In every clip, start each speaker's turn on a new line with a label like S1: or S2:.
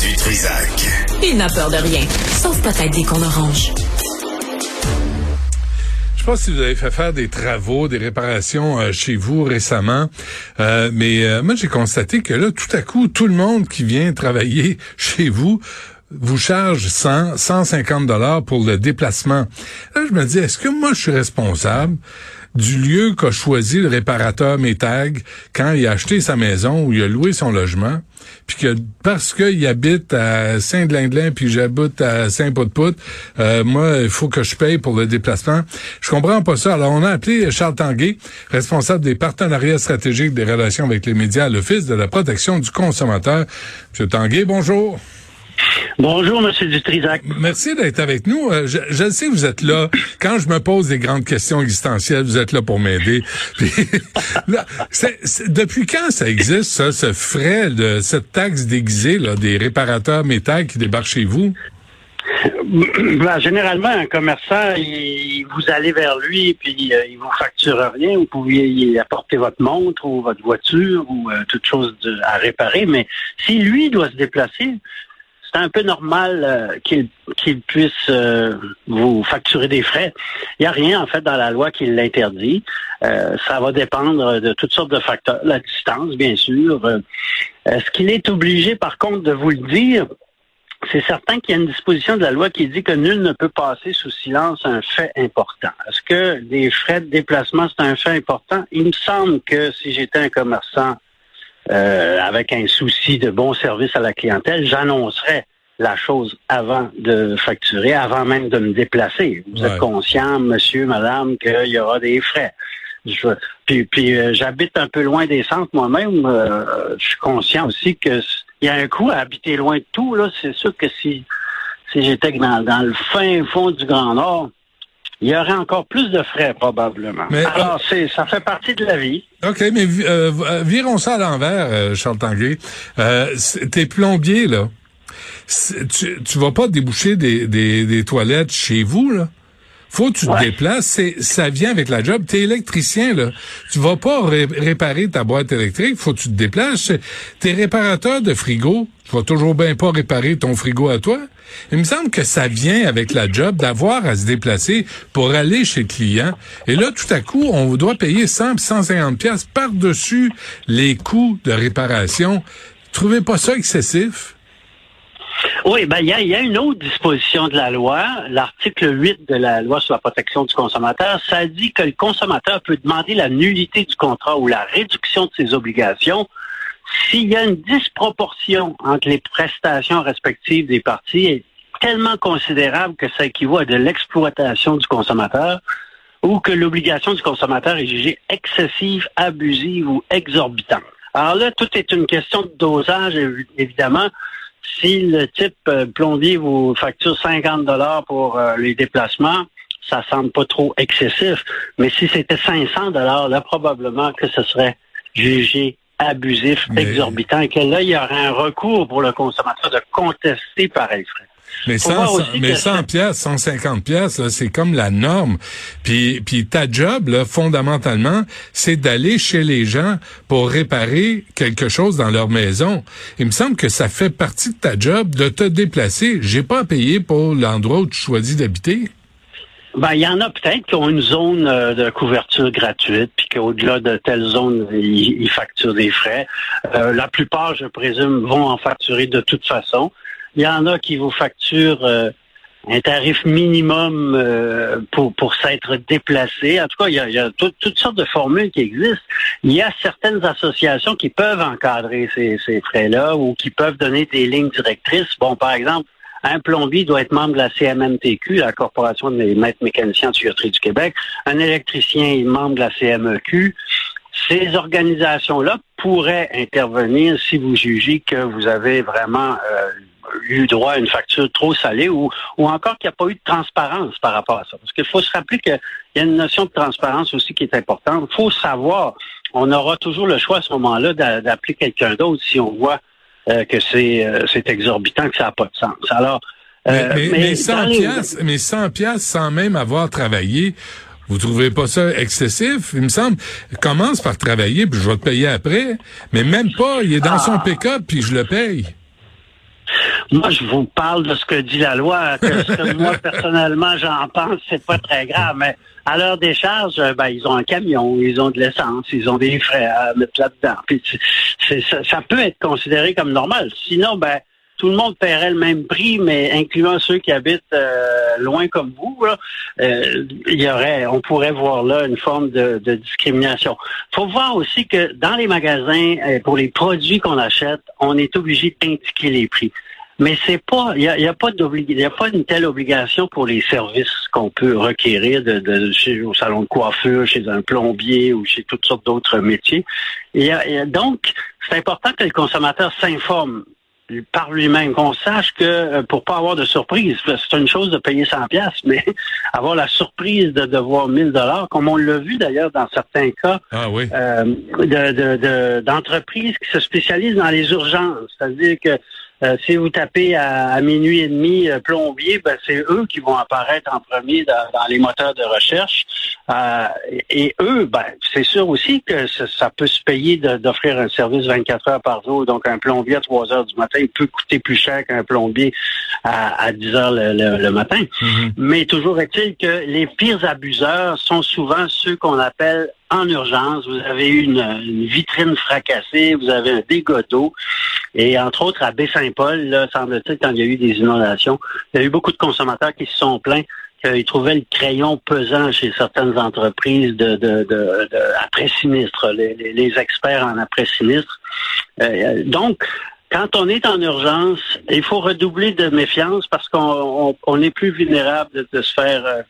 S1: Du Trisac.
S2: Il n'a peur de rien, sauf peut-être des qu'on orange.
S3: Je sais pas si vous avez fait faire des travaux, des réparations euh, chez vous récemment, euh, mais euh, moi j'ai constaté que là, tout à coup, tout le monde qui vient travailler chez vous vous charge 100, 150 dollars pour le déplacement. Là, je me dis, est-ce que moi je suis responsable? Du lieu qu'a choisi le réparateur Métag quand il a acheté sa maison ou il a loué son logement, puis que parce qu'il habite à Saint-Glinglin puis j'habite à Saint-Pout-Pout, euh, moi, il faut que je paye pour le déplacement. Je comprends pas ça. Alors, on a appelé Charles Tanguay, responsable des partenariats stratégiques des relations avec les médias à l'Office de la protection du consommateur. Monsieur Tanguay, bonjour.
S4: Bonjour, Monsieur Dutrisac.
S3: Merci d'être avec nous. Euh, je, je, sais que vous êtes là. Quand je me pose des grandes questions existentielles, vous êtes là pour m'aider. depuis quand ça existe, ça, ce frais de cette taxe déguisée là, des réparateurs métal qui débarquent chez vous?
S4: Ben, généralement, un commerçant, il, vous allez vers lui, puis euh, il vous facture rien. Vous pouvez y apporter votre montre ou votre voiture ou euh, toute chose à réparer. Mais si lui doit se déplacer, c'est un peu normal euh, qu'il puisse euh, vous facturer des frais. Il n'y a rien, en fait, dans la loi qui l'interdit. Euh, ça va dépendre de toutes sortes de facteurs. La distance, bien sûr. Est-ce qu'il est obligé, par contre, de vous le dire? C'est certain qu'il y a une disposition de la loi qui dit que nul ne peut passer sous silence un fait important. Est-ce que les frais de déplacement, c'est un fait important? Il me semble que si j'étais un commerçant euh, avec un souci de bon service à la clientèle, j'annoncerais la chose avant de facturer, avant même de me déplacer. Vous êtes conscient, monsieur, madame, qu'il y aura des frais. Je, puis, puis euh, j'habite un peu loin des centres moi-même. Euh, je suis conscient aussi que il y a un coût à habiter loin de tout. Là, c'est sûr que si si j'étais dans, dans le fin fond du Grand Nord, il y aurait encore plus de frais probablement. Alors, euh, c'est, ça fait partie de la vie.
S3: OK, mais euh, euh, virons ça à l'envers, Charles Tanguay. t'es plombier, là. Tu, tu vas pas déboucher des, des, des toilettes chez vous, là? Faut que tu te déplaces. C'est, ça vient avec la job. T'es électricien, là. Tu vas pas réparer ta boîte électrique. Faut que tu te déplaces. T'es réparateur de frigo. Tu vas toujours bien pas réparer ton frigo à toi. Il me semble que ça vient avec la job d'avoir à se déplacer pour aller chez le client. Et là, tout à coup, on doit payer 100 150 pièces par-dessus les coûts de réparation. Trouvez pas ça excessif?
S4: Oui, ben il y a, une autre disposition de la loi, l'article 8 de la loi sur la protection du consommateur, ça dit que le consommateur peut demander la nullité du contrat ou la réduction de ses obligations s'il y a une disproportion entre les prestations respectives des parties tellement considérable que ça équivaut à de l'exploitation du consommateur ou que l'obligation du consommateur est jugée excessive, abusive ou exorbitante. Alors là, tout est une question de dosage, évidemment si le type euh, plombier vous facture 50 dollars pour euh, les déplacements, ça semble pas trop excessif. Mais si c'était 500 dollars, là, probablement que ce serait jugé abusif, exorbitant, et que là, il y aurait un recours pour le consommateur de contester pareil frais.
S3: Mais 100, mais 100 pièces, 150 pièces, c'est comme la norme. Puis, puis ta job, là, fondamentalement, c'est d'aller chez les gens pour réparer quelque chose dans leur maison. Il me semble que ça fait partie de ta job de te déplacer. J'ai pas à payer pour l'endroit où tu choisis d'habiter.
S4: Ben, il y en a peut-être qui ont une zone euh, de couverture gratuite, puis qu'au-delà de telle zone, ils, facturent des frais. Euh, la plupart, je présume, vont en facturer de toute façon. Il y en a qui vous facturent euh, un tarif minimum euh, pour, pour s'être déplacé. En tout cas, il y a, toutes sortes de formules qui existent. Il y a certaines associations qui peuvent encadrer ces, ces frais-là ou qui peuvent donner des lignes directrices. Bon, par exemple, un plombier doit être membre de la CMMTQ, la Corporation des maîtres mécaniciens en tuyauterie du Québec. Un électricien est membre de la CMEQ. Ces organisations-là pourraient intervenir si vous jugez que vous avez vraiment euh, eu droit à une facture trop salée ou, ou encore qu'il n'y a pas eu de transparence par rapport à ça. Parce qu'il faut se rappeler qu'il y a une notion de transparence aussi qui est importante. Il faut savoir, on aura toujours le choix à ce moment-là d'appeler quelqu'un d'autre si on voit euh, que c'est euh, c'est exorbitant, que ça n'a pas de sens. Alors,
S3: euh, mais, mais, 100 pièces, mais 100 pièces sans même avoir travaillé, vous trouvez pas ça excessif? Il me semble, commence par travailler, puis je vais te payer après. Mais même pas, il est dans son ah. pick-up, puis je le paye.
S4: Moi, je vous parle de ce que dit la loi. Que ce que moi, personnellement, j'en pense, c'est pas très grave. Mais à leur décharge, euh, ben, ils ont un camion, ils ont de l'essence, ils ont des frais à mettre là-dedans. Puis ça, ça peut être considéré comme normal. Sinon, ben, tout le monde paierait le même prix, mais incluant ceux qui habitent euh, loin comme vous, euh, il y aurait, on pourrait voir là une forme de, de discrimination. Faut voir aussi que dans les magasins, pour les produits qu'on achète, on est obligé d'indiquer les prix. Mais c'est pas, il y a, y a, pas il y a pas une telle obligation pour les services qu'on peut requérir de, de, chez, au salon de coiffure, chez un plombier ou chez toutes sortes d'autres métiers. Et, et donc, c'est important que le consommateur s'informe par lui-même, qu'on sache que euh, pour pas avoir de surprise, c'est une chose de payer 100 pièces, mais avoir la surprise de devoir 1000 dollars, comme on l'a vu d'ailleurs dans certains cas
S3: ah
S4: euh, d'entreprises qui se spécialisent dans les urgences, c'est-à-dire que euh, si vous tapez à, minuit et demi euh, plombier, ben, c'est eux qui vont apparaître en premier dans, les moteurs de recherche. Euh, et eux, ben, c'est sûr aussi que ça, peut se payer d'offrir un service 24 heures par jour. Donc, un plombier à 3 heures du matin peut coûter plus cher qu'un plombier à, 10 heures le, matin. Mm-hmm. Mais toujours est-il que les pires abuseurs sont souvent ceux qu'on appelle en urgence, vous avez eu une, vitrine fracassée, vous avez un dégât. Et entre autres, à Baie-Saint-Paul, là, semble-t-il, quand il y a eu des inondations, il y a eu beaucoup de consommateurs qui se sont plaints qu'ils trouvaient le crayon pesant chez certaines entreprises de, de, de, après-sinistre, les, experts en après-sinistre. Euh, donc, quand on est en urgence, il faut redoubler de méfiance parce qu'on on, est plus vulnérable de, se faire euh,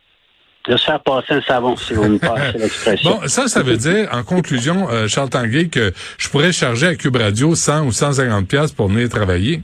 S4: de se faire passer un savon, si vous me passez l'expression.
S3: Bon, ça, ça veut dire, en conclusion, euh, Charles Tanguay, que je pourrais charger à Cube Radio 100 ou 150 pièces pour venir travailler?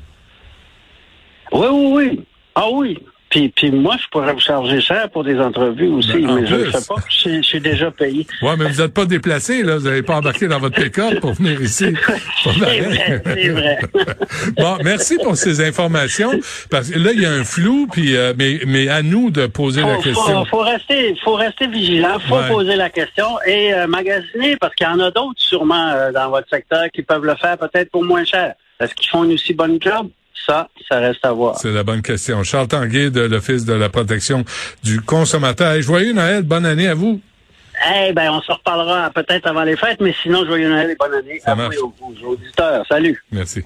S4: Oui, oui, oui. Ah oui. Puis, puis moi, je pourrais vous charger cher pour des entrevues aussi, ben, mais je ne le fais pas. Je, suis déjà payé.
S3: Oui, mais vous n'êtes pas déplacé, là. Vous n'avez pas embarqué dans votre pick-up pour venir ici.
S4: c'est vrai, c'est vrai.
S3: bon, merci pour ces informations. Parce que là, il y a un flou, puis euh, mais, mais à nous de poser la question.
S4: Faut, faut rester, faut rester vigilant. Faut poser la question et euh, magasiner, parce qu'il y en a d'autres sûrement euh, dans votre secteur qui peuvent le faire peut-être pour moins cher. Est-ce qu'ils font une aussi bonne job? Ça, ça reste à voir.
S3: C'est la bonne question. Charles Tanguay de l'Office de la protection du consommateur. joyeux Noël, bonne année à vous.
S4: Eh ben, on se reparlera peut-être avant les fêtes, mais sinon, joyeux Noël et bonne année à vous et aux auditeurs. Salut.
S3: Merci.